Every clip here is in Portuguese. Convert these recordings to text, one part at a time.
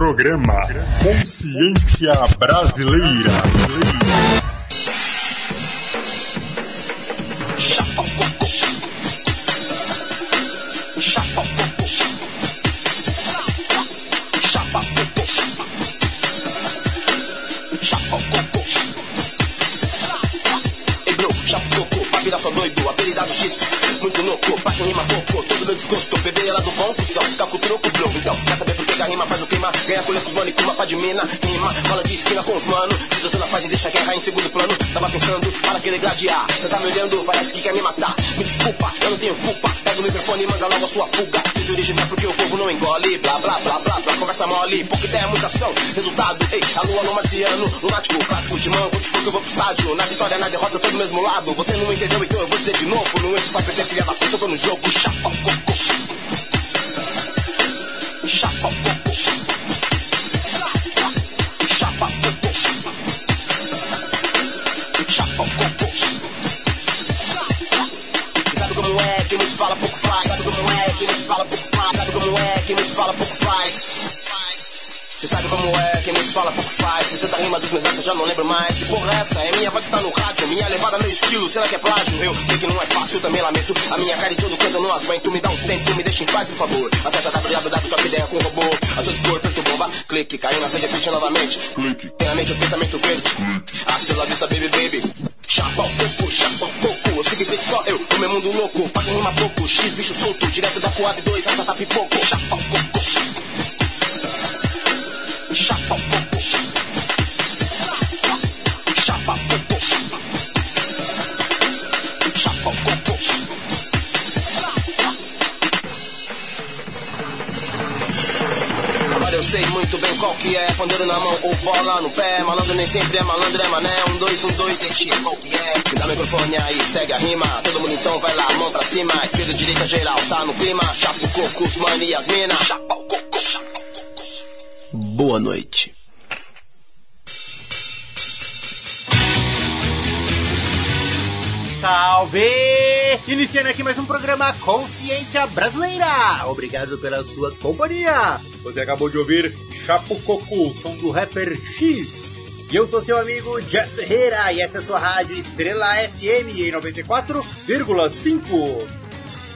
Programa Consciência Brasileira. Ei, bro, o coco. Pra virar só doido, apelidado X. Muito louco, pra quem rima pouco. Desgosto, beber ela do bom cuzão. Ficar com o troco, bro. Então, quer saber por que a rima faz o clima? Ganha colher pros mano e clima pra de mina. Rima, bola de esquina com os mano. Desatando na fase, deixa a guerra em segundo plano. Tava pensando, para querer gladiar. Você tá me olhando, parece que quer me matar. Me desculpa, eu não tenho culpa. Pega o microfone e manda logo a sua fuga. Seja original porque o povo não engole. Blá, blá, blá, blá, blá. Conversa mole, pouca ideia, muita ação. Resultado, ei, a lua no marciano. Lunático, clássico, timão. Vou dispor que eu vou pro estádio. Na vitória, na derrota, eu tô do mesmo lado. Você não entendeu, então eu vou dizer de novo. Não entro pra perder, filha da puta, tô no jogo. Chapa o sabe como é que muito fala, pouco faz. Cê sabe como é, quem muito fala pouco faz. Se tanta rima dos meus versos, já não lembro mais. Que porra é essa? É minha voz que tá no rádio, minha levada, meu estilo. Será que é plágio? Eu sei que não é fácil, eu também lamento. A minha cara em todo canto eu não aguento. Me dá um tempo, me deixa em paz, por favor. Acessa www.ideia com robô. A sua dispor, preto bomba. Clique, caiu na frente, repete novamente. Clique. Tem na mente o pensamento verde. Hasta la vista, baby, baby. Chapa o coco, chapa o coco. Eu sigo feito só eu, no meu mundo louco. Quem rima pouco, X bicho solto. Direto da Coab 2, tá pipoco. Chapa o coco. Chapa o coco. Chapa o. Chapa o coco. Agora eu sei muito bem qual que é. Pandeiro na mão ou bola no pé. Malandro nem sempre é malandro, é mané. Um, dois, um, dois, seis, x, qual que é. Me dá o microfone aí, segue a rima. Todo mundo então vai lá, mão pra cima. Esquerda, direita, geral, tá no clima. Chapa o coco, os mano e as mina Chapa o coco, chapa o coco Boa noite Salve! Iniciando aqui mais um programa Consciência Brasileira. Obrigado pela sua companhia. Você acabou de ouvir Chapo Coco, som do rapper X. E eu sou seu amigo Jeff Ferreira e essa é a sua rádio Estrela FM em 94,5.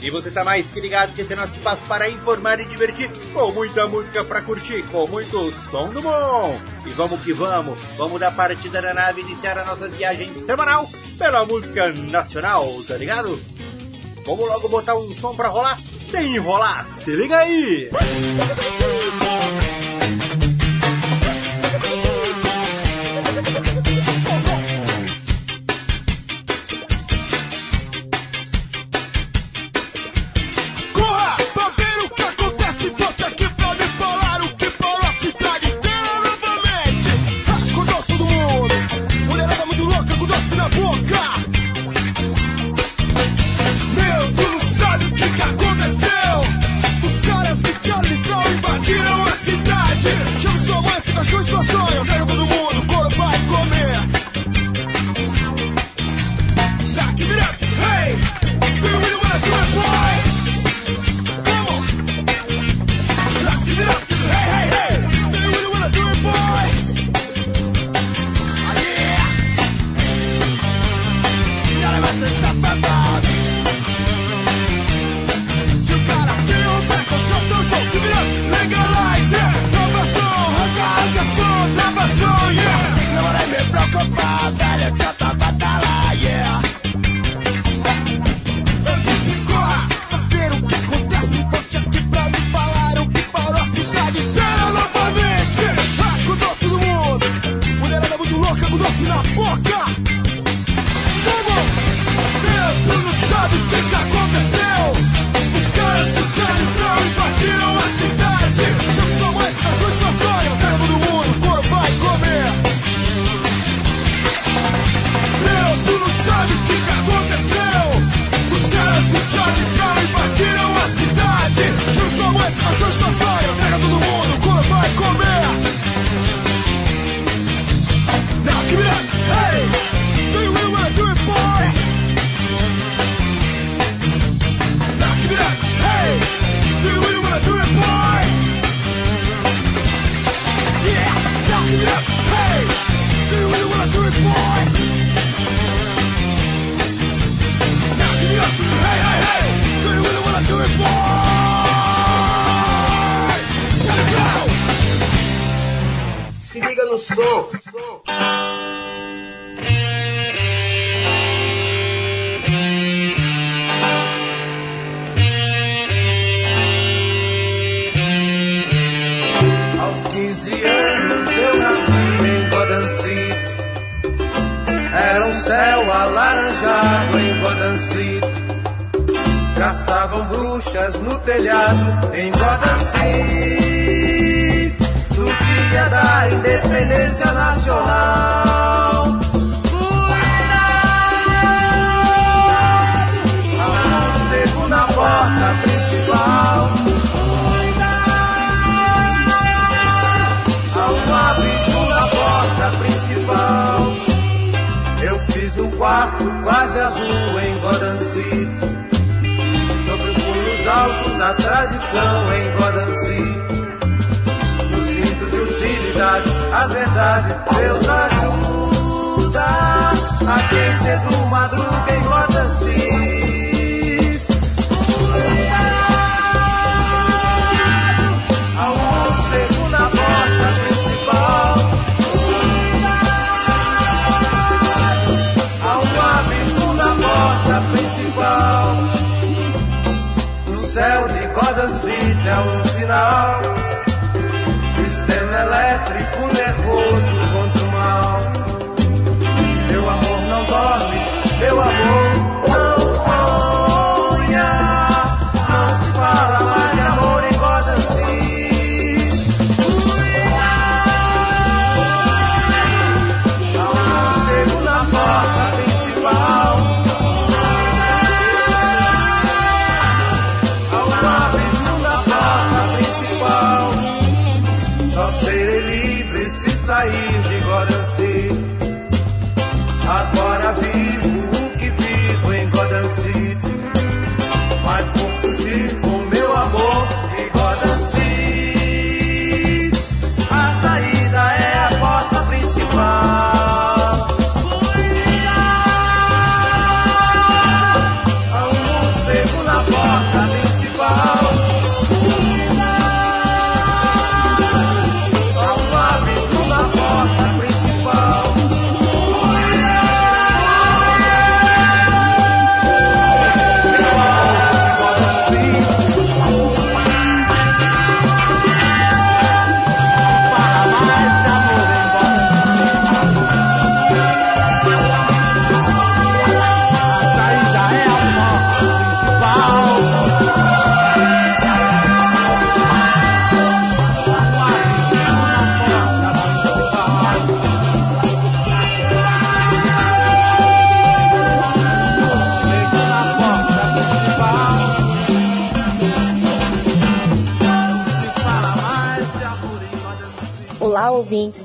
E você tá mais que ligado que esse é nosso espaço para informar e divertir, com muita música para curtir, com muito som do bom. E vamos que vamos, vamos dar partida na nave e iniciar a nossa viagem semanal pela música nacional, tá ligado? Vamos logo botar um som pra rolar, sem enrolar, se liga aí! romance e Xuxa sonho liga no som. Aos 15 anos eu nasci em Gotham City. Era um céu alaranjado em Gotham City. Caçavam bruxas no telhado em. No dia da independência nacional. Cuidado! Segunda porta principal. Um abismo na porta principal. Eu fiz um quarto quase azul em Gotham City. Sobre os muros altos da tradição em Gotham City. As verdades, Deus ajuda a quem cedo madruga em Gotham City. Há um mundo segunda porta principal. Há um abismo na porta principal. No céu de Gotham City é um sinal.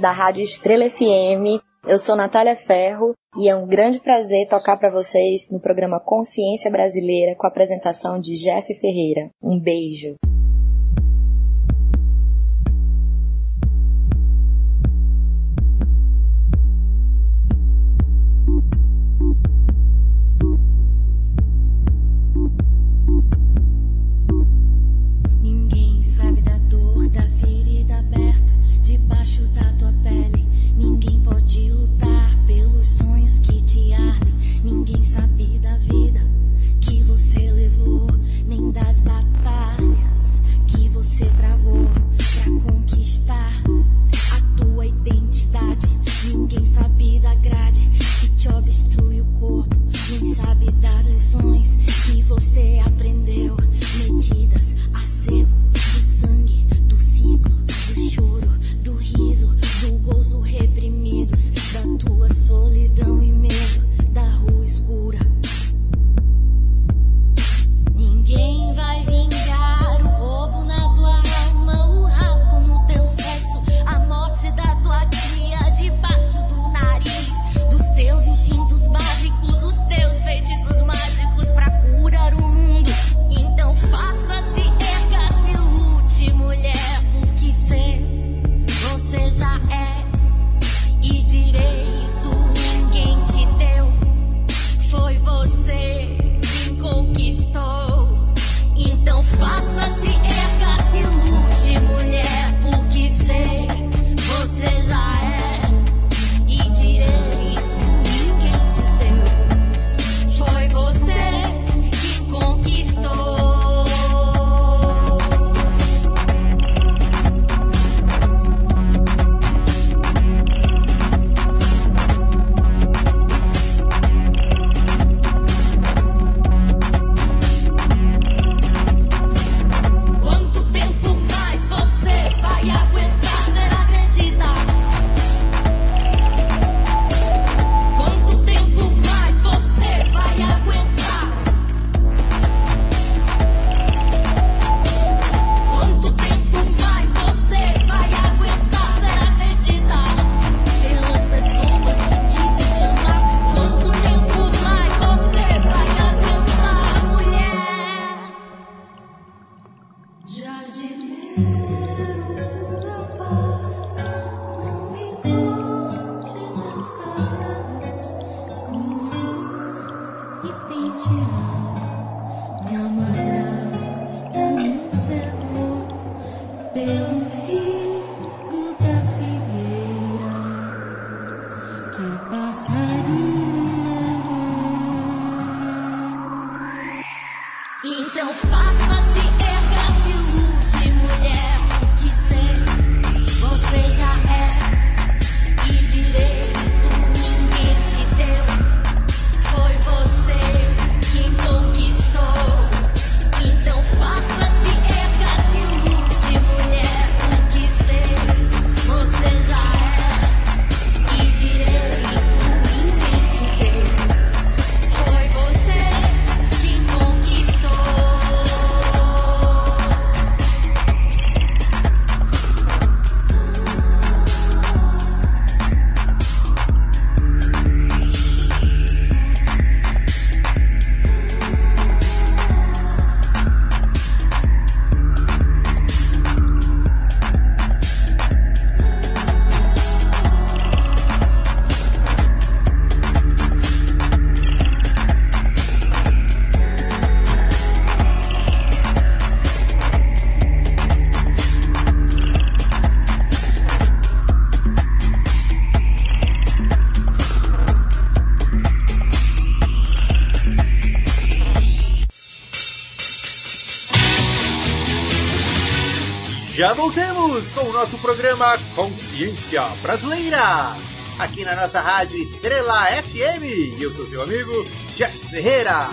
Da Rádio Estrela FM. Eu sou Natália Ferro e é um grande prazer tocar para vocês no programa Consciência Brasileira com a apresentação de Jeff Ferreira. Um beijo. Já voltamos com o nosso programa Consciência Brasileira, aqui na nossa rádio Estrela FM. Eu sou seu amigo Jeff Ferreira.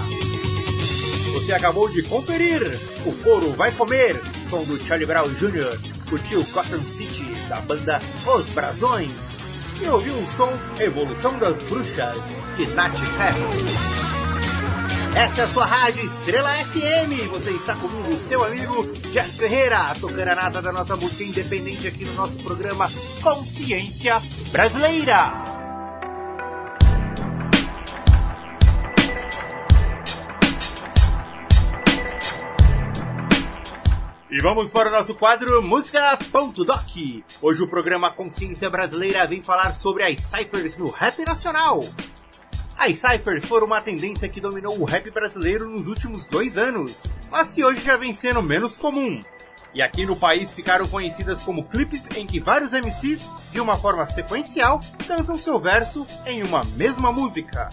Você acabou de conferir O Couro Vai Comer, som do Charlie Brown Jr., curtiu Cotton City, da banda Os Brasões, e ouviu o som Evolução das Bruxas, de Nath Ferro. Essa é a sua rádio Estrela FM. Você está comigo, seu amigo Jeff Ferreira, tocando a nata da nossa música independente aqui no nosso programa Consciência Brasileira. E vamos para o nosso quadro Música.doc. Hoje o programa Consciência Brasileira vem falar sobre as ciphers no rap nacional. As cyphers foram uma tendência que dominou o rap brasileiro nos últimos dois anos, mas que hoje já vem sendo menos comum. E aqui no país ficaram conhecidas como clipes em que vários MCs, de uma forma sequencial, cantam seu verso em uma mesma música.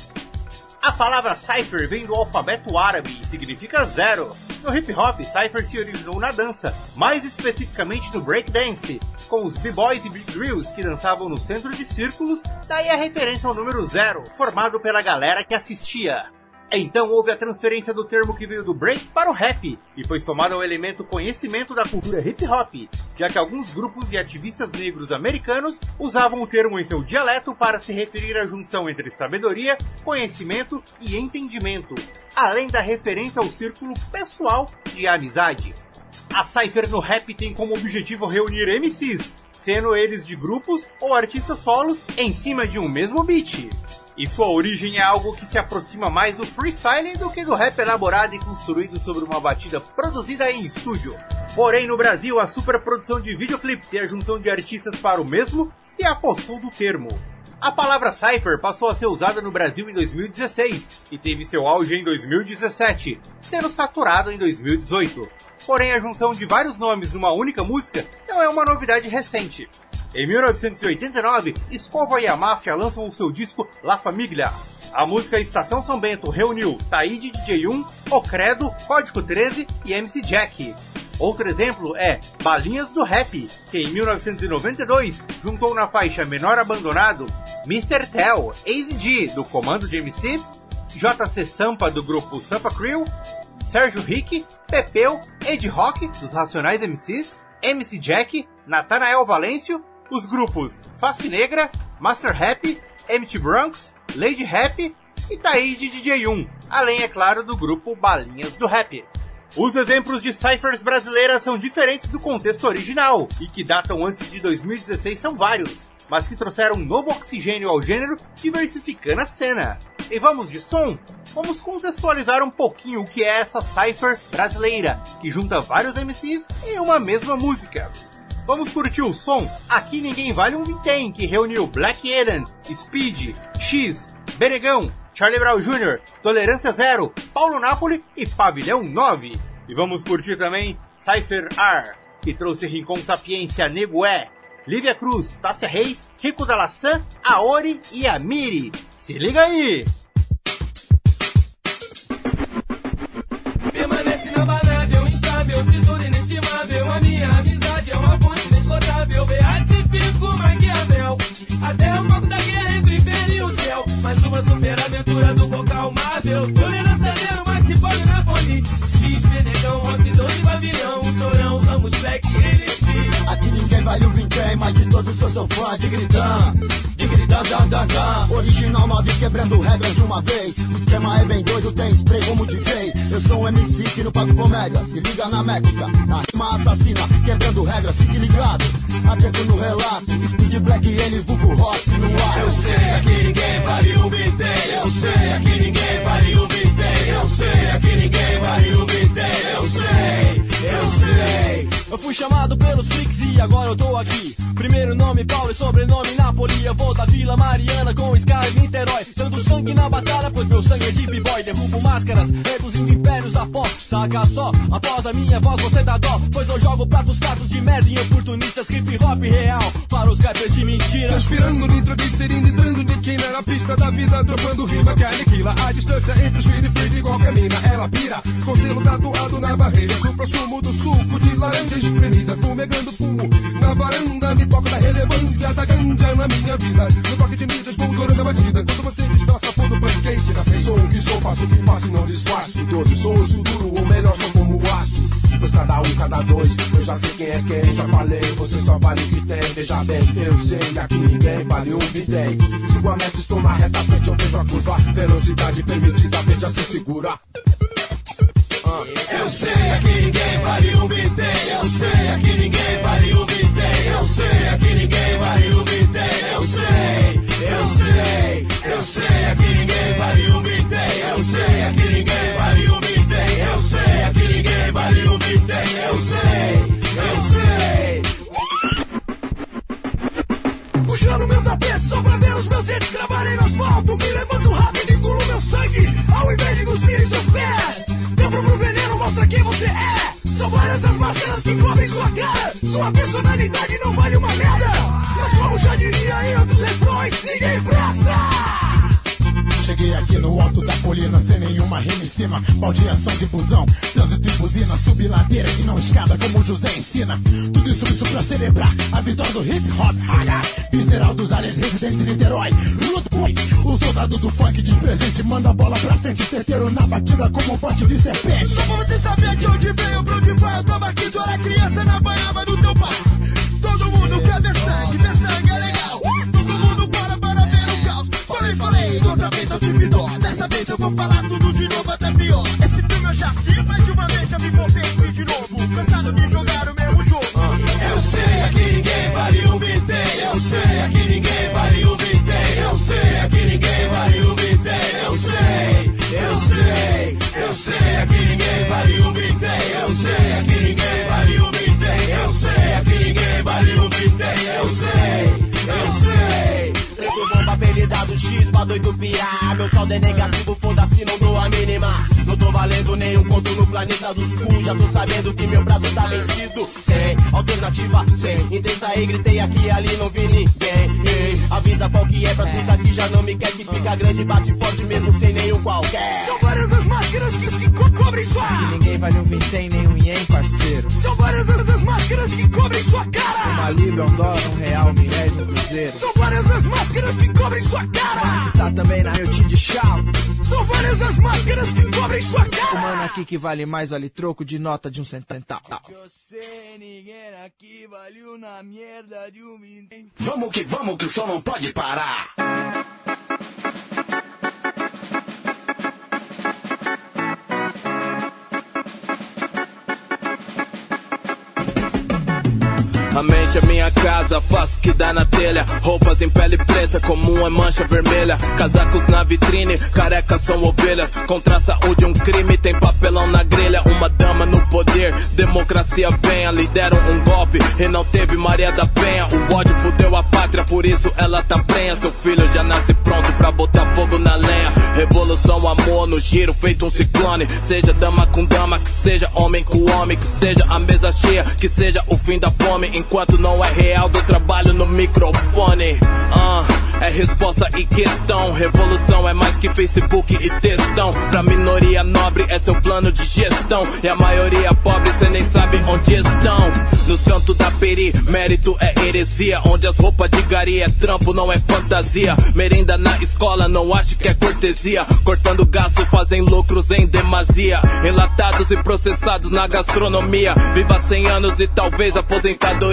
A palavra cipher vem do alfabeto árabe e significa zero. No hip hop, cipher se originou na dança, mais especificamente no breakdance, com os b-boys e big drills que dançavam no centro de círculos, daí a referência ao número zero, formado pela galera que assistia. Então houve a transferência do termo que veio do break para o rap, e foi somado ao elemento conhecimento da cultura hip hop, já que alguns grupos e ativistas negros americanos usavam o termo em seu dialeto para se referir à junção entre sabedoria, conhecimento e entendimento, além da referência ao círculo pessoal de amizade. A Cypher no rap tem como objetivo reunir MCs, sendo eles de grupos ou artistas solos em cima de um mesmo beat e sua origem é algo que se aproxima mais do freestyle do que do rap elaborado e construído sobre uma batida produzida em estúdio. Porém, no Brasil, a superprodução de videoclipes e a junção de artistas para o mesmo se apossou do termo. A palavra Cypher passou a ser usada no Brasil em 2016 e teve seu auge em 2017, sendo saturado em 2018. Porém, a junção de vários nomes numa única música não é uma novidade recente. Em 1989, Escova e a Máfia lançam o seu disco La Famiglia. A música Estação São Bento reuniu Taíde DJ1, O Credo, Código 13 e MC Jack. Outro exemplo é Balinhas do Rap, que em 1992 juntou na faixa Menor Abandonado Mr. Tell, Ace G, do Comando de MC, JC Sampa, do grupo Sampa Crew, Sérgio Rick, Pepeu, Ed Rock, dos Racionais MCs, MC Jack, Natanael Valêncio os grupos Face Negra, Master Rap, MT Bronx, Lady Rap e Taíde DJ1, além, é claro, do grupo Balinhas do Rap. Os exemplos de ciphers brasileiras são diferentes do contexto original, e que datam antes de 2016 são vários, mas que trouxeram novo oxigênio ao gênero, diversificando a cena. E vamos de som? Vamos contextualizar um pouquinho o que é essa cipher brasileira, que junta vários MCs em uma mesma música. Vamos curtir o som Aqui Ninguém Vale um Vintém, que reuniu Black Eden, Speed, X, Benegão, Charlie Brown Jr., Tolerância Zero, Paulo Napoli e Pavilhão 9. E vamos curtir também Cypher R, que trouxe Rincon Sapiência, Negué, Lívia Cruz, Tássia Reis, Rico da Laçã, Aori e Amiri. Se liga aí! Permanece inabalável, instável, tesouro inestimável. A minha amizade é uma fonte inesgotável. Beatifico Maquiavel. Até o palco da guerra entre o inferno e o céu. Mais uma super aventura do vocal Marvel. Tolerância zero, se pode na Poli. X, Benegão, Rossidão e Babilhão. Chorão, Ramos, Black, NSP. Aqui ninguém vale o vintém, mas de todos eu sou fã de gritar. De gritar, dan, dan, dan. Original nove quebrando regras de uma vez. O esquema é bem doido, tem spray como DJ. Eu sou um MC que não pago comédia. Se liga na métrica, na rima assassina. Quebrando regras, fique ligado. Atento no relato. Speed Black ele vulgo Rox no ar. Eu sei, aqui ninguém vale o vintém. Eu sei, aqui ninguém vale o vintém. Eu sei, aqui ninguém vale o vintém. Eu sei, eu sei. Eu fui chamado pelos freaks e agora eu tô aqui. Primeiro nome Paulo e sobrenome Napoli. Eu vou da Vila Mariana com Sky Niterói. Dando sangue na batalha, pois meu sangue é de b-boy. Derrubo máscaras, reduzindo impérios a pó. Saca só, após a minha voz você dá dó. Pois eu jogo pratos pratos de merda em oportunistas. Hip hop real para os rappers de mentira. Transpirando nitroglicerina, entrando de quina na pista da vida, dropando rima que aniquila. A distância entre os filhos e igual mina. Ela pira, com selo tatuado na barreira. Supra sumo do suco de laranja espremida, fumegando fumo. Na varanda me toco da relevância da ganja na minha vida. No toque de mídias, voltorando a batida. Quando você destroça por do pancake na frente. Sou o que sou, faço o que faço e não disfarço. Todos sou o futuro, ou melhor, sou como aço. Pois cada um, cada dois, eu já sei quem é quem. Já falei, você só vale o que tem. Veja bem, eu sei, aqui ninguém vale um bidem. Sigo a meta, estou na reta frente, eu vejo a curva. Velocidade permitida, veja se segura. Eu sei, aqui ninguém vale um vintém. Eu sei, aqui ninguém vale um vintém. Eu sei, aqui ninguém vale um vintém. Eu sei, eu sei, eu sei, aqui ninguém vale um vintém. Eu sei, aqui ninguém vale um Eu sei, eu sei. Puxando meu tapete só pra ver os meus dedos gravarem no asfalto. Me levanto rápido e engulo meu sangue. Ao invés de cuspir em seus pés. Teu próprio veneno mostra quem você é. São várias as máscaras que cobrem sua cara. Sua personalidade não vale uma merda. Mas como já diria em outros refrões, ninguém presta. Cheguei aqui no alto da colina sem nenhuma rima em cima. Baldeação de busão, trânsito e buzina. Subir ladeira e não escada como o José ensina. Tudo isso, isso pra celebrar a vitória do hip hop. Visceral dos áreas residentes de Niterói. Rude boy, o soldado do funk diz presente. Manda a bola pra frente, certeiro na batida como um bote de serpente. Só é negativo, foda-se, não dou a mínima. Não tô valendo nenhum conto no planeta dos cus Já tô sabendo que meu prazo tá vencido. Sem alternativa, sem intensa aí Gritei aqui e ali, não vi ninguém. Ei, Avisa qual que é pra puta que já não me quer Que fica grande, bate forte mesmo sem nenhum qualquer. São várias as máscaras que, que co cobrem sua Ninguém vale um vintém nem um ien, parceiro? São várias as, as máscaras que cobrem sua cara. Uma libra, um dólar, um real, um milésimo, um cruzeiro. São várias as máscaras que cobrem sua cara. Está também na meu de chau São várias as máscaras que cobrem sua O cara mano aqui que vale mais vale troco de nota de um centavo. Eu sei, ninguém aqui valeu na merda de um vintém Vamos que vamos, que o som não pode parar. A mente é minha casa, faço o que dá na telha. Roupas em pele preta, comum é mancha vermelha. Casacos na vitrine, carecas são ovelhas. Contra a saúde, um crime, tem papelão na grelha. Uma dama no poder, democracia venha. Lideram um golpe e não teve Maria da Penha. O ódio fudeu a pátria, por isso ela tá prenha. Seu filho já nasce pronto pra botar fogo na lenha. Revolução, amor no giro, feito um ciclone. Seja dama com dama, que seja homem com homem, que seja a mesa cheia, que seja o fim da fome. Enquanto não é real do trabalho no microfone. Ah, é resposta e questão. Revolução é mais que Facebook e textão. Pra minoria nobre é seu plano de gestão. E a maioria pobre cê nem sabe onde estão. Nos cantos da peri, mérito é heresia. Onde as roupas de gari é trampo, não é fantasia. Merenda na escola, não acho que é cortesia. Cortando gasto, fazem lucros em demasia. Enlatados e processados na gastronomia. Viva 100 anos e talvez aposentadoria.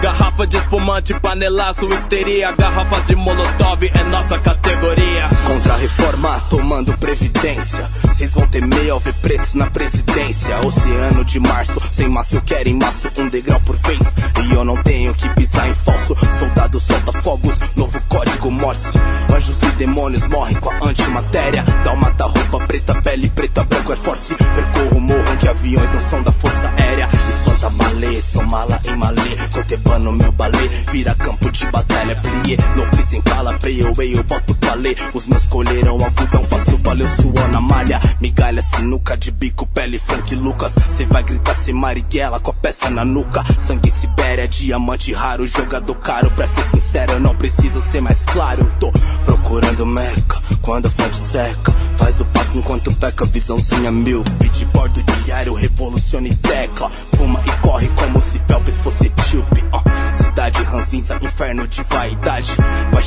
Garrafa de espumante, panelaço, histeria. Garrafas de molotov é nossa categoria. Contra a reforma, tomando previdência. Vocês vão temer ao ver pretos na presidência. Oceano de março, sem maço eu quero em maço, um degrau por vez. E eu não tenho que pisar em falso. Soldado solta fogos, novo código Morse. Anjos e demônios morrem com a antimatéria. Dá uma roupa preta, pele preta, branco é force. Percorro o morro onde aviões não são da força aérea. Espanta malê, sou mala em malê. Cotebano meu balé, vira campo de batalha. Plié, em pala, preio, eu boto palê. Os meus colheram algodão, faço valeu suor na malha. Migalha, sinuca de bico, pele, Frank Lucas. Cê vai gritar sem Marighella com a peça na nuca. Sangue Sibéria, diamante raro, jogador caro. Pra ser sincero, eu não preciso ser mais claro. Eu tô procurando meca, quando a fonte seca. Faz o papo enquanto peca, visãozinha míope. De bordo diário, revoluciona e tecla. Fuma inferno de vaidade.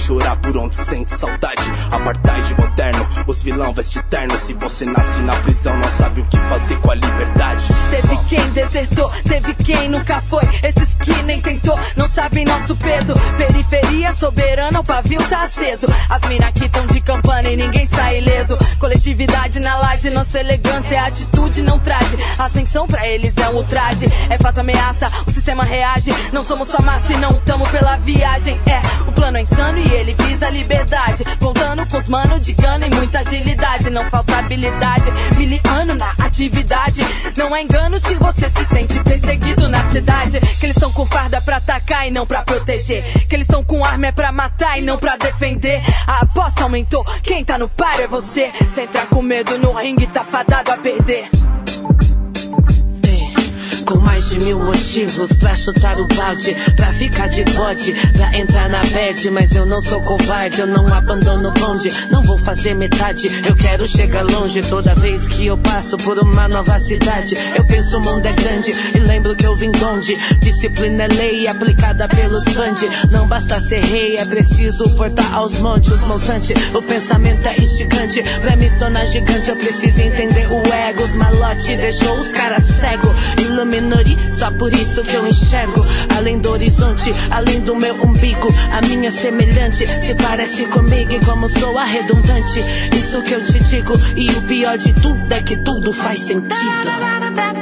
Chorar por onde sente saudade. Apartheid moderno, os vilão veste terno. Se você nasce na prisão, não sabe o que fazer com a liberdade. Teve quem desertou, teve quem nunca foi. Esses que nem tentou, não sabem nosso peso. Periferia soberana, o pavio tá aceso. As mina aqui tão de campana e ninguém sai ileso. Coletividade na laje, nossa elegância é atitude, não traje. Ascensão pra eles é um ultraje. É fato ameaça, o sistema reage. Não somos só massa e não tamo pela viagem. É, o plano é insano e ele visa liberdade. Voltando com os mano de gana e muita agilidade. Não falta habilidade, miliano na atividade. Não é engano se você se sente perseguido na cidade. Que eles estão com farda pra atacar e não pra proteger. Que eles estão com arma é pra matar e não pra defender. A aposta aumentou, quem tá no par é você. Se entrar com medo no ringue, tá fadado a perder. Com mais de mil motivos pra chutar o balde, pra ficar de bode, pra entrar na bed. Mas eu não sou covarde, eu não abandono o bonde. Não vou fazer metade, eu quero chegar longe. Toda vez que eu passo por uma nova cidade, eu penso o mundo é grande e lembro que eu vim de onde. Disciplina é lei aplicada pelos band. Não basta ser rei, é preciso portar aos montes os. O pensamento é instigante, pra me tornar gigante, eu preciso entender o ego. Os malote deixou os caras cego. Ilumina minoria, só por isso que eu enxergo. Além do horizonte, além do meu umbigo, a minha semelhante se parece comigo e como sou a redundante. Isso que eu te digo, e o pior de tudo é que tudo faz sentido.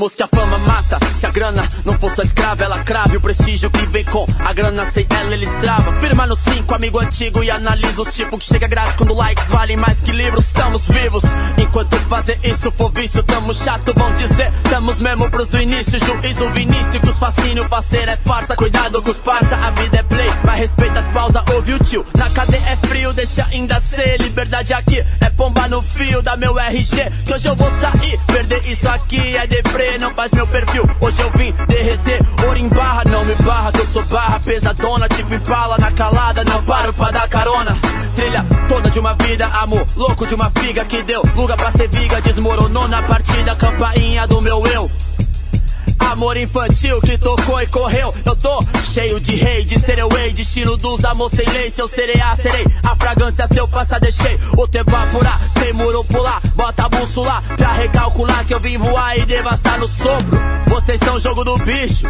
Vemos que a fama mata, se a grana não for sua escrava, ela crave o prestígio que vem com a grana, sem ela ele estrava. Firma no 5, amigo antigo, e analisa os tipos que chega grátis quando likes valem mais que livros. Estamos vivos, enquanto fazer isso for vício, tamo chato, vão dizer. Tamo mesmo pros do início, juízo Vinícius, que os fascínio, parceiro é farsa. Cuidado com os parça, a vida é play, mas respeita as pausas, ouve o tio. Na cadeia é frio, deixa ainda ser. Liberdade aqui é pomba no fio da meu RG, que hoje eu vou sair. Perder isso aqui é deprê não faz meu perfil. Hoje eu vim derreter, ouro em barra, não me barra, que eu sou barra pesadona, tipo impala na calada, não paro pra dar carona. Trilha toda de uma vida, amor louco de uma figa que deu lugar pra ser viga, desmoronou na partida, campainha do meu eu. Amor infantil que tocou e correu. Eu tô cheio de rei, de ser eu ei, destino dos amor sem lei. Se eu serei a serei, a fragrância se eu passar, deixei o tempo apurar, sem muro pular. Bota a bússola pra recalcular que eu vim voar e devastar no sopro. Vocês são jogo do bicho.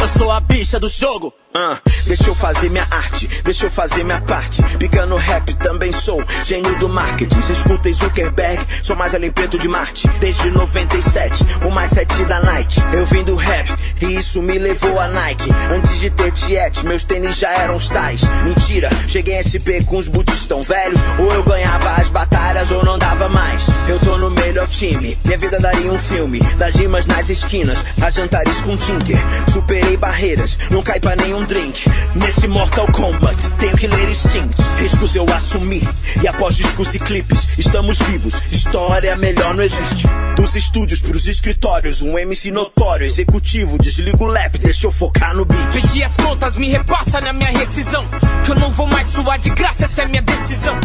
Eu sou a bicha do jogo. Ah, deixa eu fazer minha arte, deixa eu fazer minha parte. Picando rap, também sou gênio do marketing. Escutem Zuckerberg, sou mais além preto de Marte. Desde 97, o mais sete da night. Eu vim do rap, e isso me levou a Nike. Antes de ter Tiet, meus tênis já eram os tais. Mentira, cheguei em SP com os boots tão velhos. Ou eu ganhava as batalhas ou não dava mais. Eu tô no melhor time, minha vida daria um filme. Das rimas nas esquinas, a jantares com Tinker. Superei barreiras, não cai pra nenhum drink. Nesse Mortal Kombat, tenho Killer Instinct. Riscos eu assumi, e após discos e clipes, estamos vivos. História melhor não existe. Dos estúdios pros escritórios, um MC notório, executivo, desliga o lap, deixa eu focar no beat. Pedi as contas, me repassa na minha rescisão. Que eu não vou mais suar de graça, essa é minha decisão.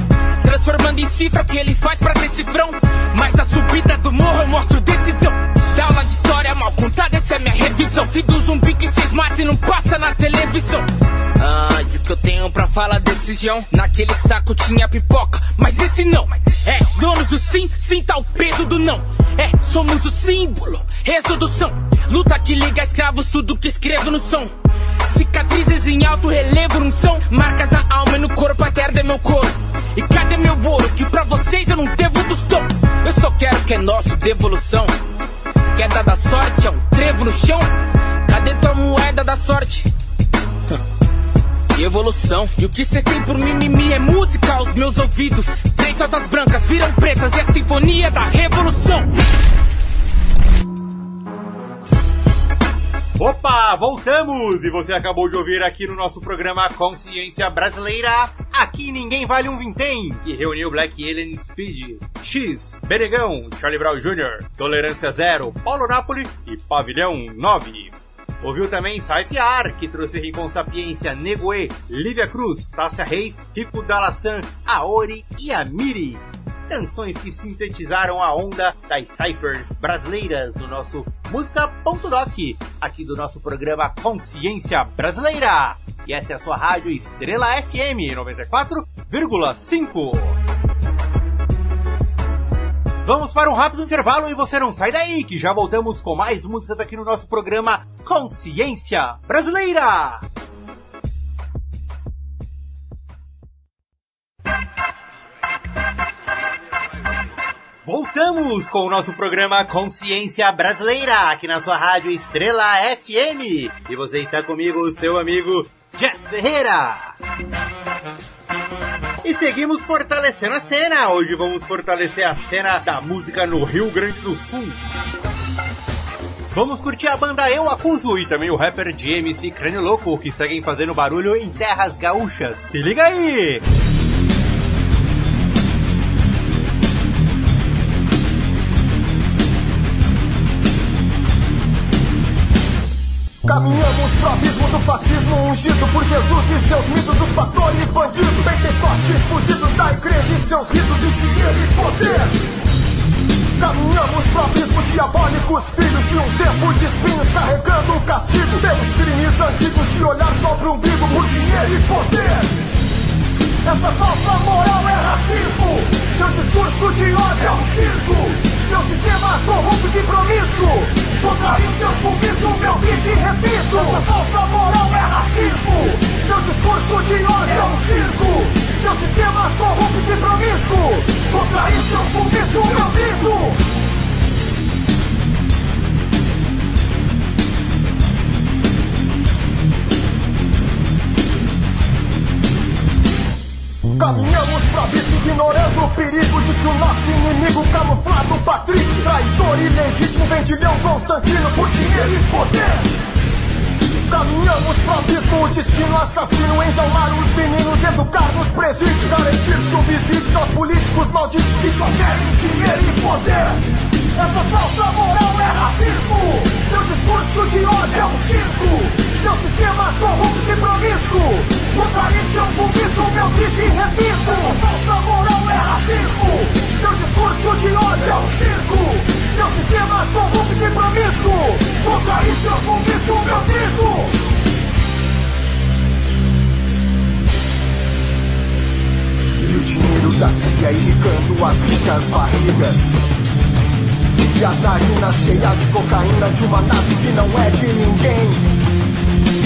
Transformando em cifra que eles fazem pra ter cifrão. Mas a subida do morro eu mostro decidão. Da aula de história mal contada, essa é minha revisão. Filho do zumbi que vocês matam e não passa na televisão. Ah, e o que eu tenho pra falar decisão? Naquele saco tinha pipoca, mas esse não. É, donos do sim, sinta o peso do não. É, somos o símbolo, resolução. Luta que liga escravos, tudo que escrevo no som. Cicatrizes em alto relevo não são marcas na alma e no corpo, a terra é meu corpo. E cadê meu bolo? Que pra vocês eu não devo tostão. Eu só quero que é nosso, devolução. Queda da sorte é um trevo no chão. Cadê tua moeda da sorte? Evolução. E o que cês têm por mimimi é música aos meus ouvidos. Três soltas brancas viram pretas e a sinfonia da revolução. Opa, voltamos! E você acabou de ouvir aqui no nosso programa Consciência Brasileira. Aqui ninguém vale um vintém. Que reuniu Black Alien Speed, X, Benegão, Charlie Brown Jr., Tolerância Zero, Paulo Napoli e Pavilhão 9. Ouviu também Saifiar, que trouxe Rincon Sapiência, Negoe, Lívia Cruz, Tássia Reis, Rico Dalassan, Aori e Amiri. Canções que sintetizaram a onda das ciphers brasileiras no nosso Música.doc, aqui do nosso programa Consciência Brasileira. E essa é a sua rádio Estrela FM 94,5. Vamos para um rápido intervalo e você não sai daí, que já voltamos com mais músicas aqui no nosso programa Consciência Brasileira. Voltamos com o nosso programa Consciência Brasileira, aqui na sua rádio Estrela FM. E você está comigo, seu amigo Jeff Ferreira. E seguimos fortalecendo a cena. Hoje vamos fortalecer a cena da música no Rio Grande do Sul. Vamos curtir a banda Eu Acuso e também o rapper GMC Crânio Louco, que seguem fazendo barulho em terras gaúchas. Se liga aí! Caminhamos pro abismo do fascismo ungido por Jesus e seus mitos dos pastores bandidos Pentecostes fudidos da igreja e seus ritos de dinheiro e poder. Caminhamos pro abismo diabólicos, filhos de um tempo de espinhos carregando o castigo. Pelos crimes antigos de olhar só pro umbigo por dinheiro e poder essa falsa moral é racismo. Meu discurso de ódio é um circo. Meu sistema corrupto e promíscuo. Isso eu vomito meu grito e repito. Essa falsa moral é racismo. Meu discurso de ódio é um circo. Meu sistema corrupto e promíscuo. Isso eu vomito meu grito. Caminhamos pro abismo ignorando o perigo de que o nosso inimigo camuflado Patrício, traidor ilegítimo, vendilhão Constantino por dinheiro e poder. Caminhamos pro abismo, o destino assassino Enjaular os meninos, educar nos presídios Garantir subsídios aos políticos malditos Que só querem dinheiro e poder. Essa falsa moral é racismo. Meu discurso de ódio é um circo Meu sistema corrupto e promíscuo. Contra isso eu vomito meu grito e repito. Falsa moral é racismo. Meu discurso de ódio é um circo. Meu sistema corrupto e promíscuo. Contra isso eu vomito meu grito. E o dinheiro da CIA irrigando as ricas barrigas. E as narinas cheias de cocaína de uma nave que não é de ninguém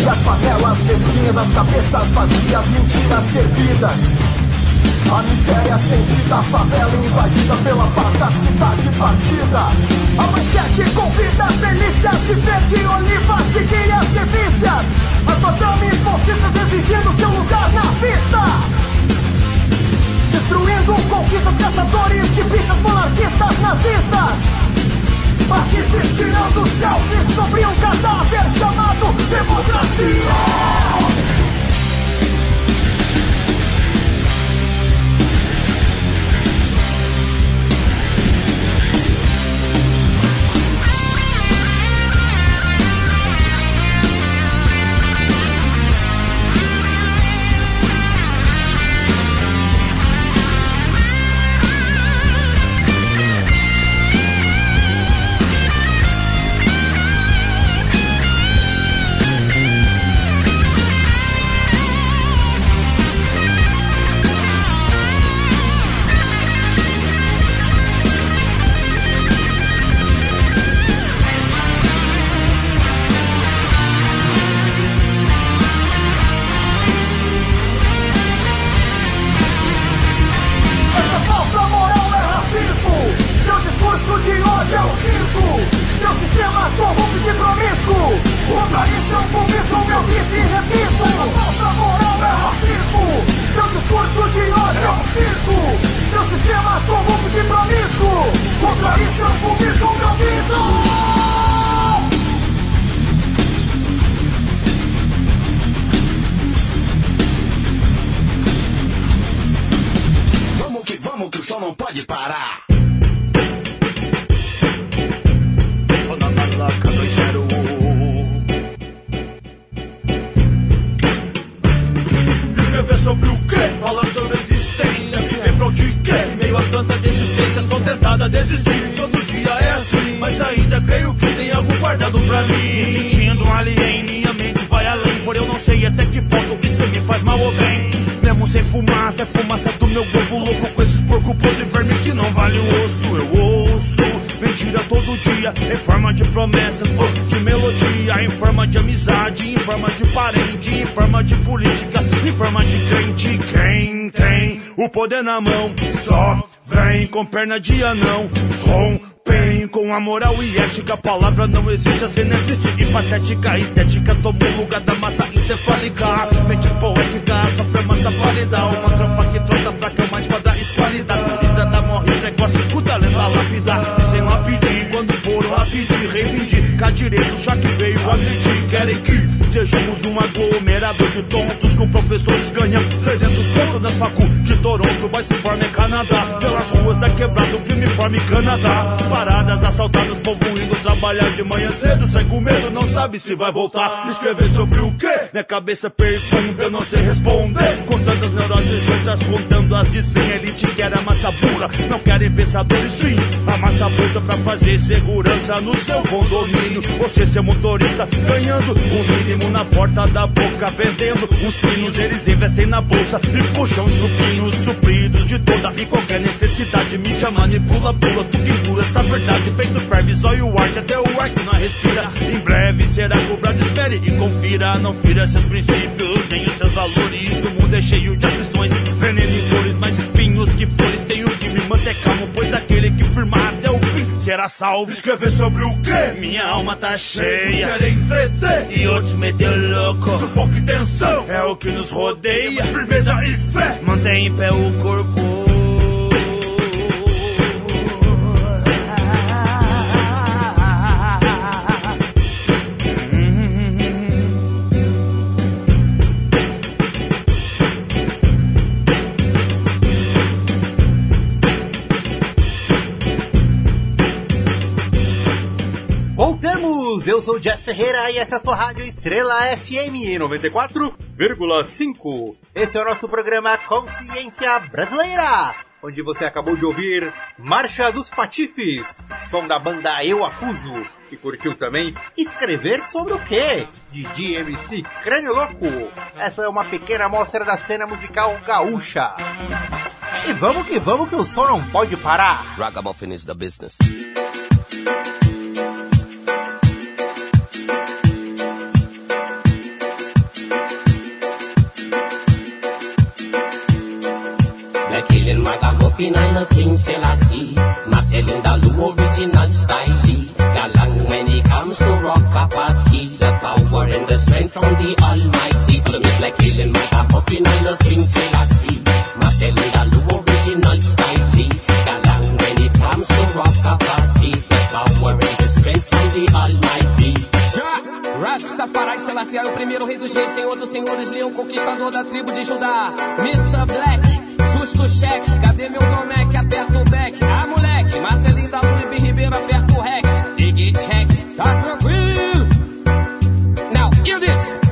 As favelas mesquinhas, as cabeças vazias, mentiras servidas. A miséria sentida, a favela invadida pela paz da cidade partida. A manchete convida delícias de verde, olivas e guias e vícias. As madames bolsistas exigindo seu lugar na vista. Destruindo conquistas, caçadores de bichas monarquistas nazistas. Artistas tirando selfies sobre um cadáver chamado democracia. O poder na mão só vem com perna de anão, rompem com a moral e ética. A palavra não existe, a cena triste e patética. Estética tomou lugar da massa encefálica. Mentes poéticas, sofre massa válida. Uma tropa que troca fraca, mais quadra esqualidade. Pisada morre precoce, o talento a lapidar. E sem lá pedir, quando foram a pedir, reivindicar direitos, já que veio agredir. Querem que sejamos um aglomerado de tontos com professores ganhando 300 conto na facu Toronto, mas se forma em Canadá. Pelas ruas da quebrada, o em Canadá. Paradas, assaltadas, povo indo trabalhar de manhã cedo, sai com medo, não sabe se vai voltar. Escrever sobre o quê? Minha cabeça pergunta, eu não sei responder. Com tantas neuroses juntas, contando as de 100. Elite quer a massa burra, não querem pensadores sim. A massa bruta pra fazer segurança no seu condomínio. Você ser motorista, ganhando o mínimo na porta da boca, vendendo uns pinos. Eles investem na bolsa e puxam os supinos supridos de toda e qualquer necessidade. Mídia manipula, pula, tu que pula essa verdade. Peito ferve, zóio arte, até o ar que não respira. Em breve será cobrado, espere e confira. Não fira seus princípios, nem os seus valores. O mundo é cheio de aflições, veneno e dores, mas espinhos que flores. Tenho que me manter calmo, pois aquele que firmar até o fim será salvo. Escrever sobre o quê? Minha alma tá cheia. Uns querem entreter e outros meter louco. Sufoco e tensão é o que nos rodeia. Firmeza e fé mantém em pé o corpo. Voltamos! Eu sou o Jess Ferreira e essa é a sua rádio Estrela FM 94,5. Esse é o nosso programa Consciência Brasileira, onde você acabou de ouvir Marcha dos Patifes, som da banda Eu Acuso, e curtiu também Escrever sobre o quê? De DMC Crânio Louco. Essa é uma pequena amostra da cena musical gaúcha. E vamos que vamos que o som não pode parar. Ragamuffin is the business. Finai King Selassie Marcelin Dalu original style Galang when it comes to rock a party The power and the strength from the almighty Follow me like healing my back of Finai King Selassie da Lua original style Galang when it comes to rock a party The power and the strength from the almighty Jack! Rastafari Selassie é o primeiro rei dos reis, senhor dos senhores, leão conquistador da tribo de Judá. Mr. Black, o cheque? Cadê meu comec? Aperta o back. Ah, moleque, Marcelinho da Lua e Ribeiro, aperta o rec. Big check, tá tranquilo. Now, hear this.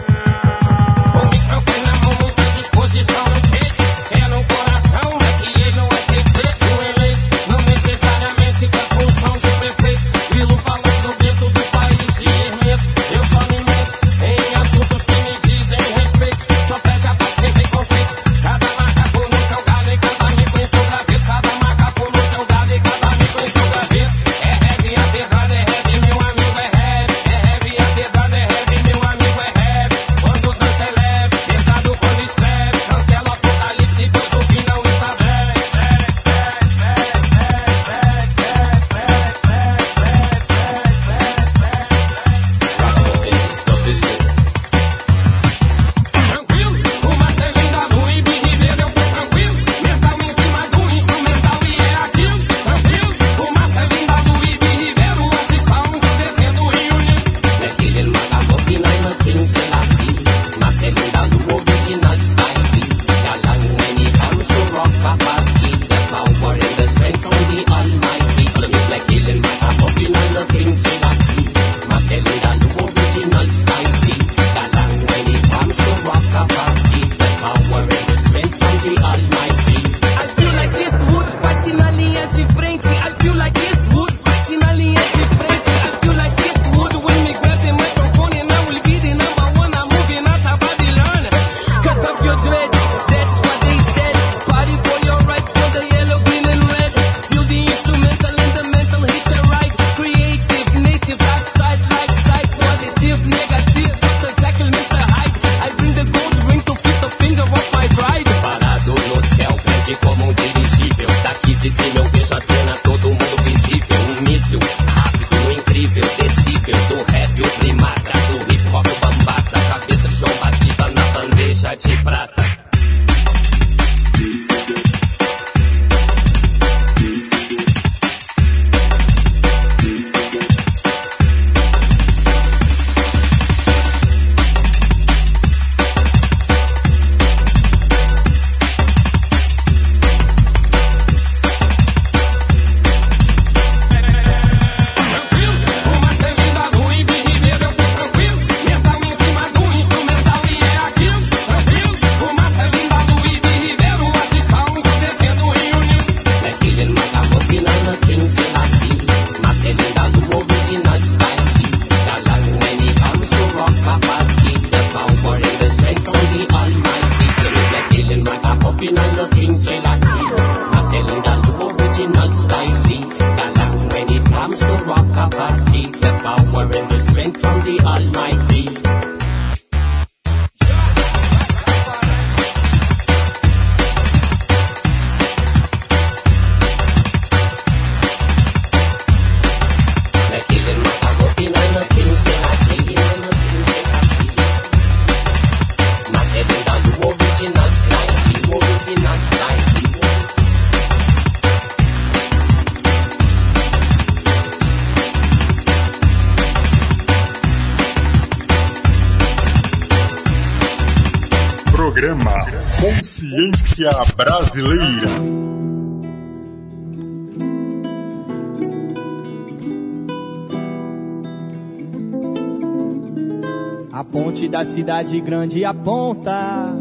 cidade grande aponta.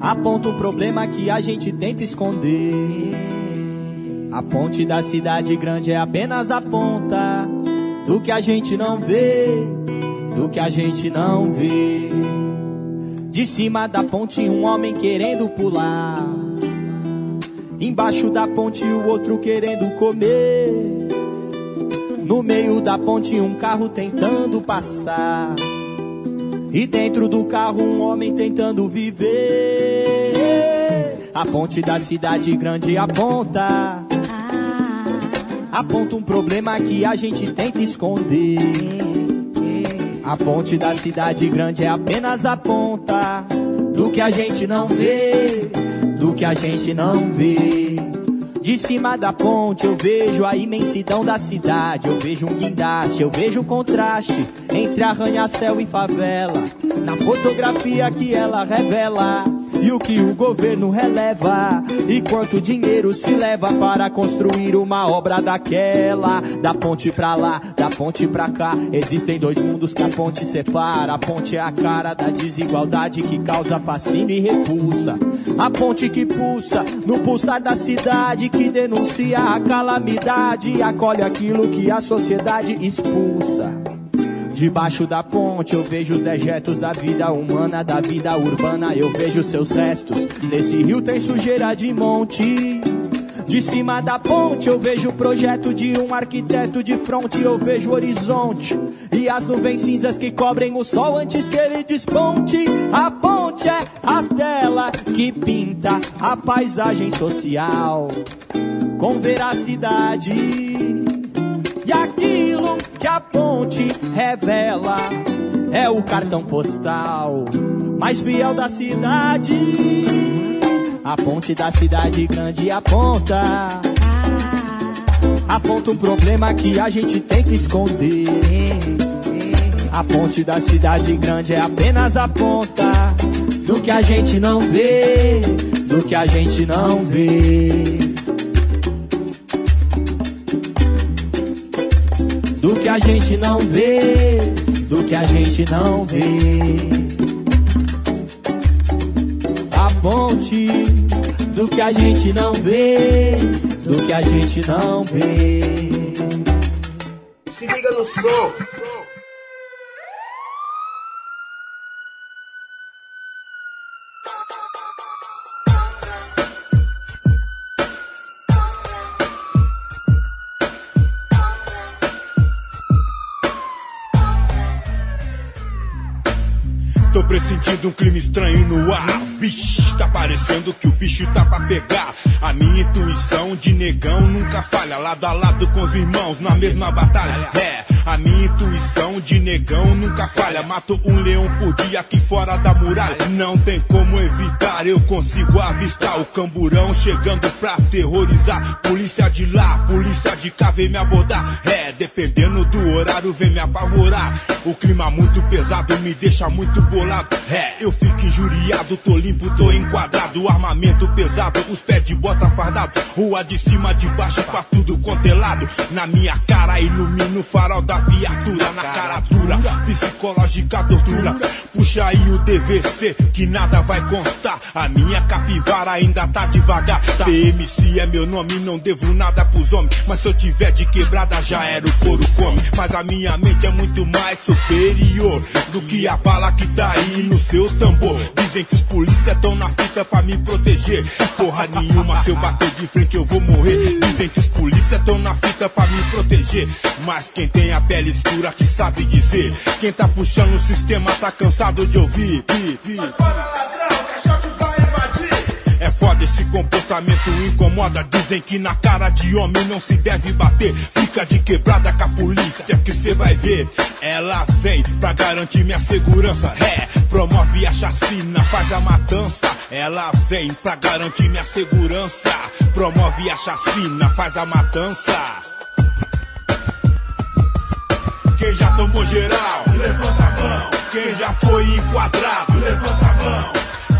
Aponta o problema que a gente tenta esconder. A ponte da cidade grande é apenas a ponta do que a gente não vê, do que a gente não vê. De cima da ponte um homem querendo pular. Embaixo da ponte o outro querendo comer. No meio da ponte um carro tentando passar. E dentro do carro um homem tentando viver. A ponte da cidade grande aponta. Ah. aponta um problema que a gente tenta esconder. A ponte da cidade grande é apenas a ponta do que a gente não vê, do que a gente não vê. De cima da ponte eu vejo a imensidão da cidade, eu vejo um guindaste, eu vejo o contraste entre arranha-céu e favela. Na fotografia que ela revela e o que o governo releva e quanto dinheiro se leva para construir uma obra daquela. Da ponte pra lá, da ponte pra cá, existem dois mundos que a ponte separa. A ponte é a cara da desigualdade que causa fascínio e repulsa. A ponte que pulsa no pulsar da cidade que denuncia a calamidade e acolhe aquilo que a sociedade expulsa. Debaixo da ponte eu vejo os dejetos da vida humana, da vida urbana, eu vejo seus restos. Nesse rio tem sujeira de monte. De cima da ponte eu vejo o projeto de um arquiteto de fronte, eu vejo o horizonte e as nuvens cinzas que cobrem o sol antes que ele desponte. A ponte é a tela que pinta a paisagem social com veracidade. E que ponte revela é o cartão postal mais fiel da cidade. A ponte da cidade grande aponta. Aponta um problema que a gente tenta esconder. A ponte da cidade grande é apenas a ponta do que a gente não vê, do que a gente não vê. A gente não vê, do que a gente não vê. A ponte do que a gente não vê, do que a gente não vê. Se liga no som. Pressentindo um clima estranho parecendo que o bicho tá pra pegar. A minha intuição de negão nunca falha. Lado a lado com os irmãos na mesma batalha. É, a minha intuição de negão nunca falha. Mato um leão por dia aqui fora da muralha. Não tem como evitar, eu consigo avistar o camburão chegando pra terrorizar. Polícia de lá, polícia de cá vem me abordar. É, defendendo do horário vem me apavorar. O clima muito pesado me deixa muito bolado. É, eu fico injuriado, tô limpo, tô enquadrado. Armamento pesado, os pés de bota fardado. Rua de cima, de baixo, pra tudo quanto é. Na minha cara ilumina o farol da viatura. Na cara dura, psicológica tortura. Puxa aí o DVC, que nada vai constar. A minha capivara ainda tá devagar. PMC é meu nome, não devo nada pros homens. Mas se eu tiver de quebrada, já era o couro come. Mas a minha mente é muito mais superior do que a bala que tá aí no seu tambor. Dizem que os polícia tão na fita pra me proteger. Porra nenhuma, se eu bater de frente eu vou morrer. Dizem que os polícia tão na fita pra me proteger. Mas quem tem a pele escura que sabe dizer. Quem tá puxando o sistema tá cansado de ouvir. Pi, pi. É foda esse comportamento incomoda. Dizem que na cara de homem não se deve bater. Fica de quebrada com a polícia que cê vai ver. Ela vem pra garantir minha segurança. É, promove a chacina, faz a matança. Ela vem pra garantir minha segurança. Promove a chacina, faz a matança. Quem já tomou geral, levanta a mão. Quem já foi enquadrado, levanta a mão.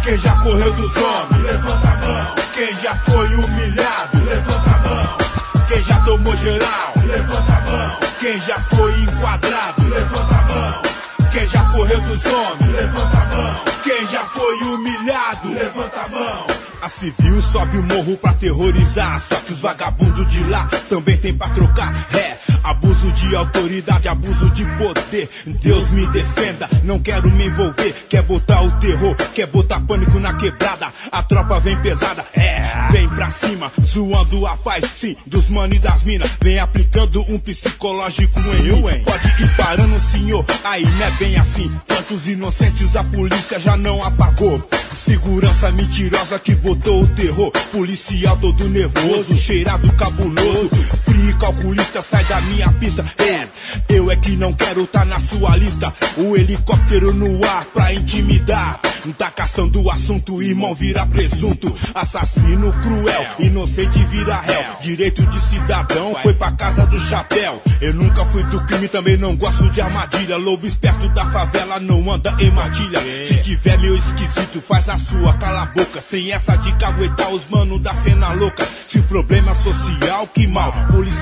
Quem já correu dos homens, levanta a mão. Quem já foi humilhado, levanta a mão. Quem já tomou geral, levanta a mão. Quem já foi enquadrado, levanta a mão. Quem já correu dos homens, levanta a mão. Quem já foi humilhado, levanta a mão. Civil sobe o morro pra terrorizar. Só que os vagabundos de lá também tem pra trocar. É, abuso de autoridade, abuso de poder. Deus me defenda, não quero me envolver. Quer botar o terror, quer botar pânico na quebrada. A tropa vem pesada, é, vem pra cima, zoando a paz, sim, dos mano e das minas. Vem aplicando um psicológico em eu, hein? Pode ir parando, senhor, aí não é bem assim. Tantos inocentes a polícia já não apagou. Segurança mentirosa que botou o terror. Policial todo nervoso, cheirado cabuloso. Calculista, sai da minha pista. É, eu é que não quero tá na sua lista. O helicóptero no ar pra intimidar. Tá caçando o assunto, irmão vira presunto. Assassino cruel, inocente vira réu. Direito de cidadão foi pra casa do chapéu. Eu nunca fui do crime, também não gosto de armadilha. Lobo esperto da favela não anda em matilha. Se tiver meu esquisito, faz a sua, cala a boca. Sem essa de caguetar os manos da cena louca. Se o problema é social, que mal.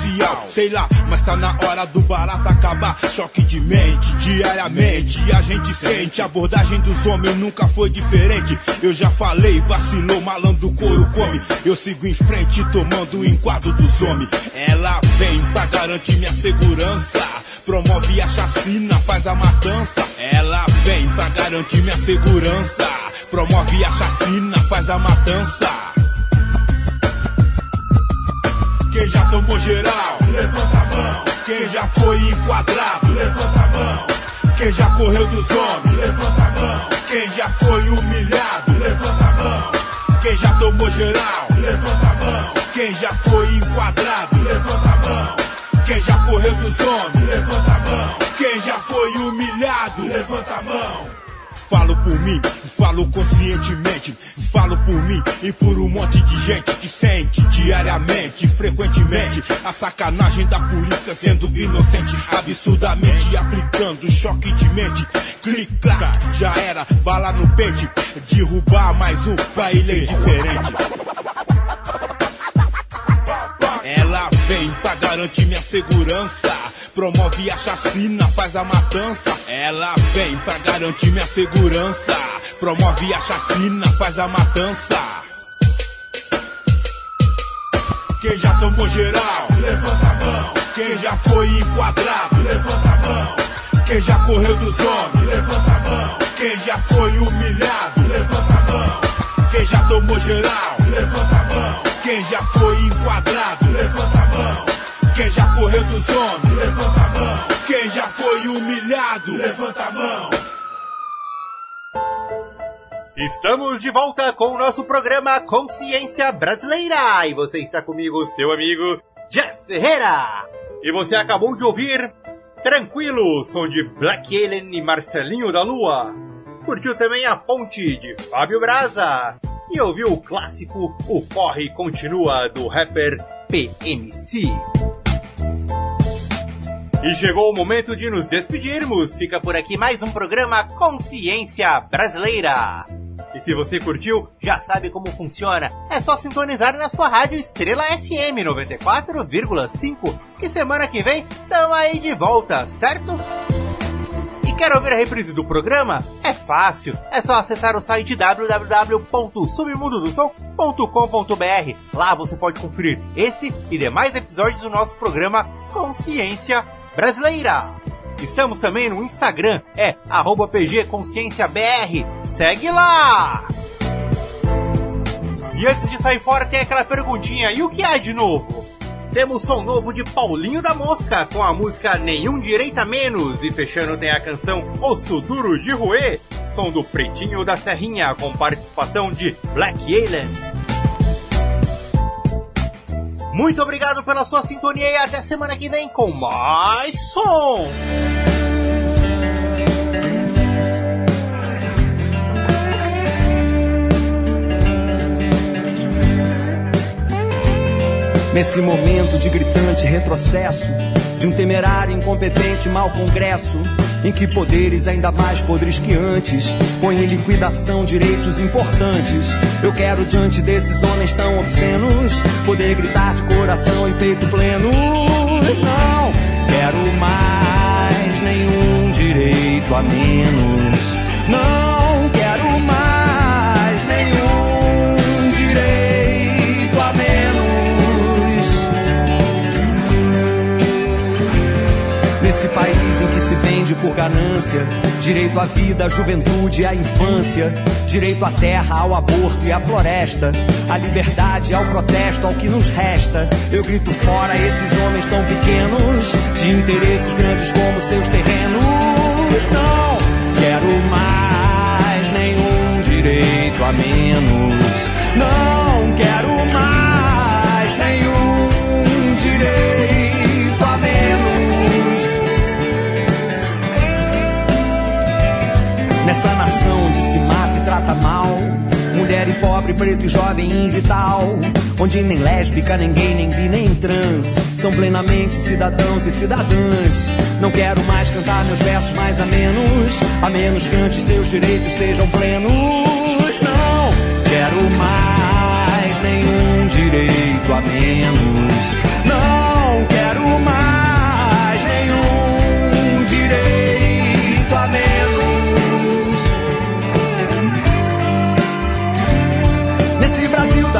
Policial, sei lá, mas tá na hora do barato acabar. Choque de mente, diariamente. A gente sente, a abordagem dos homens nunca foi diferente. Eu já falei, vacilou, malandro couro come. Eu sigo em frente, tomando o enquadro dos homens. Ela vem pra garantir minha segurança. Promove a chacina, faz a matança. Ela vem pra garantir minha segurança. Promove a chacina, faz a matança. Quem já tomou geral, levanta a mão. Quem já foi enquadrado, levanta a mão. Quem já correu dos homens, levanta a mão. Quem já foi humilhado, levanta a mão. Quem já tomou geral, levanta a mão. Quem já foi enquadrado, levanta a mão. Quem já correu dos homens, levanta a mão. Falo por mim, falo conscientemente, falo por mim e por um monte de gente que sente diariamente, frequentemente, a sacanagem da polícia sendo inocente, absurdamente aplicando choque de mente. Clic, clac, já era, bala no pente, derrubar mais um pra ilha diferente. Ela vem pra garantir minha segurança. Promove a chacina, faz a matança. Ela vem pra garantir minha segurança. Promove a chacina, faz a matança. Quem já tomou geral, levanta a mão. Quem já foi enquadrado, levanta a mão. Quem já correu dos homens, levanta a mão. Quem já foi humilhado, levanta a mão. Quem já tomou geral, levanta a mão. Quem já foi enquadrado, levanta a mão. Estamos de volta com o nosso programa Consciência Brasileira. E você está comigo, seu amigo Jeff Ferreira. E você acabou de ouvir Tranquilo, som de Black Alien e Marcelinho da Lua. Curtiu também a Ponte de Fábio Braza. E ouviu o clássico O Corre Continua do rapper PMC. E chegou o momento de nos despedirmos. Fica por aqui mais um programa Consciência Brasileira. E se você curtiu, já sabe como funciona. É só sintonizar na sua rádio Estrela FM 94,5. Que semana que vem tamo aí de volta, certo? E quer ouvir a reprise do programa? É fácil. É só acessar o site www.submundodosom.com.br. Lá você pode conferir esse e demais episódios do nosso programa Consciência Brasileira. Estamos também no Instagram, é arroba PGConsciênciaBR. Segue lá! E antes de sair fora, tem aquela perguntinha: e o que há de novo? Temos som novo de Paulinho da Mosca com a música Nenhum Direito a Menos. E fechando tem a canção Osso Duro de Ruê, som do Pretinho da Serrinha com participação de Black Alien. Muito obrigado pela sua sintonia e até semana que vem com mais som! Nesse momento de gritante retrocesso, de um temerário incompetente mau congresso, em que poderes ainda mais podres que antes põem em liquidação direitos importantes. Eu quero, diante desses homens tão obscenos, poder gritar de coração e peito pleno. Não quero mais nenhum direito a menos. Não quero mais nenhum direito a menos. Nesse país em que se vende por ganância, direito à vida, à juventude, à infância, direito à terra, ao aborto e à floresta, à liberdade, ao protesto, ao que nos resta. Eu grito fora esses homens tão pequenos, de interesses grandes como seus terrenos. Não quero mais nenhum direito a menos. Não quero mais Nessa nação de se mata e trata mal. Mulher e pobre, preto e jovem, índio e tal. Onde nem lésbica, nem gay, nem bi, nem trans são plenamente cidadãos e cidadãs. Não quero mais cantar meus versos mais a menos, a menos que antes seus direitos sejam plenos. Não quero mais nenhum direito a menos. Não quero mais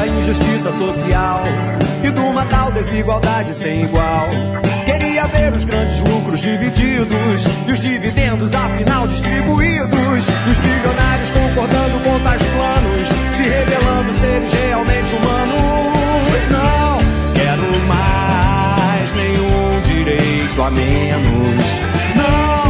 injustiça social e de uma tal desigualdade sem igual. Queria ver os grandes lucros divididos e os dividendos afinal distribuídos. E os bilionários concordando com tais planos, se revelando seres realmente humanos. Não quero mais nenhum direito a menos. Não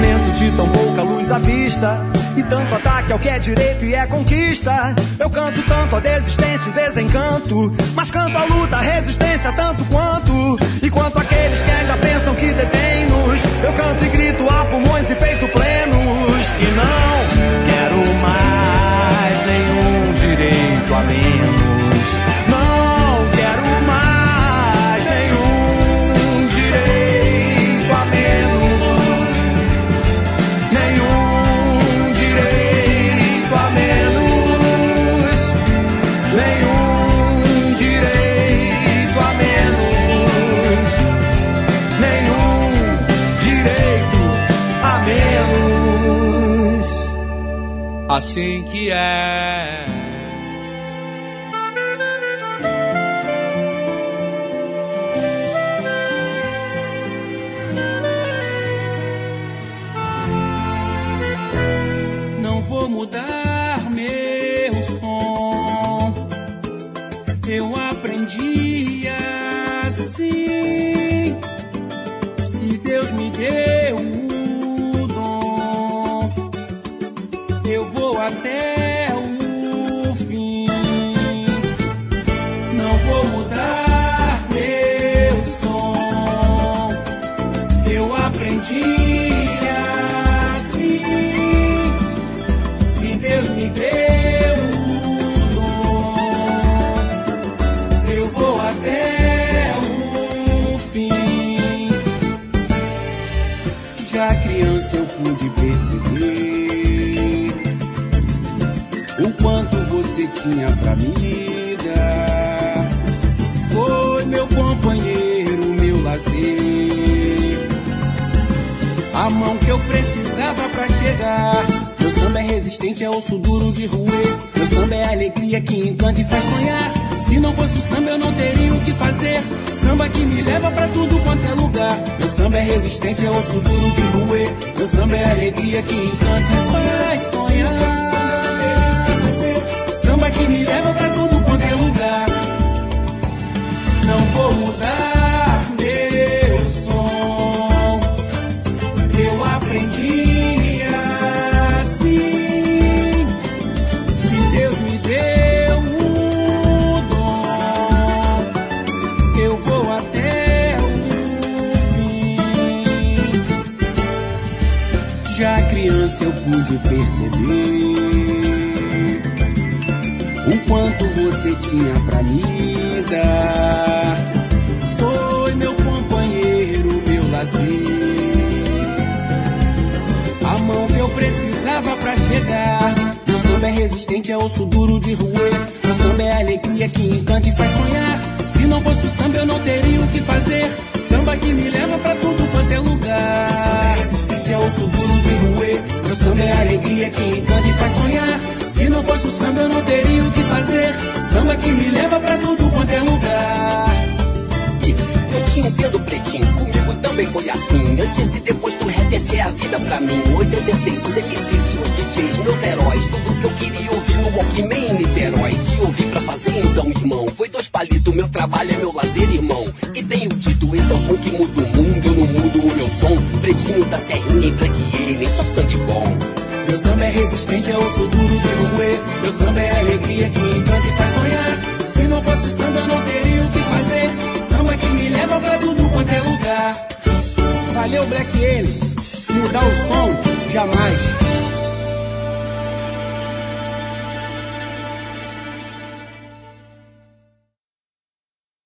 momento de tão pouca luz à vista. E tanto ataque ao que é direito e é conquista. Eu canto tanto a desistência e o desencanto. Mas canto a luta, a resistência tanto quanto. E quanto aqueles que ainda pensam que detêm-nos Eu canto e grito a pulmões e peito plenos. E não quero mais nenhum direito a menos. Não direito a menos, nenhum direito a menos. Assim que é. Você tinha pra me dar. Foi meu companheiro, meu lazer. A mão que eu precisava pra chegar. Meu samba é resistente, é osso duro de roer. Meu samba é alegria que encanta e faz sonhar. Se não fosse o samba, eu não teria o que fazer. Samba que me leva pra tudo quanto é lugar. Meu samba é resistente, é osso duro de roer. Meu samba é alegria que encanta e faz sonhar. Pude perceber o quanto você tinha pra me dar. Foi meu companheiro, meu lazer. A mão que eu precisava pra chegar. Meu samba é resistente, é osso duro de roer. Meu samba é alegria que encanta e faz sonhar. Se não fosse o samba, eu não teria o que fazer. Samba que me leva pra tudo quanto é lugar. Resistente é osso duro de roer. Meu samba é alegria que encanta e faz sonhar. Se não fosse o samba, eu não teria o que fazer. Samba que me leva pra tudo quanto é lugar. Eu tinha um dedo pretinho, comigo também foi assim. Antes e depois do rap, essa é a vida pra mim. 86, os MCs os DJs, meus heróis. Tudo que eu queria ouvir no nem em Niterói. Te ouvi pra fazer então, irmão. Foi dois palitos, meu trabalho é meu lazer, irmão. E tenho dito, esse é o som que muda o mundo. Eu não mudo o meu som. Pretinho da serrinha e black alien, só sangue bom. Meu samba é resistente, é osso duro de roer. Meu samba é alegria que encanta e faz sonhar. Se não fosse o samba, eu não teria o que fazer. Samba que me leva pra tudo quanto é lugar. Valeu, Black Alien. Mudar o som, jamais.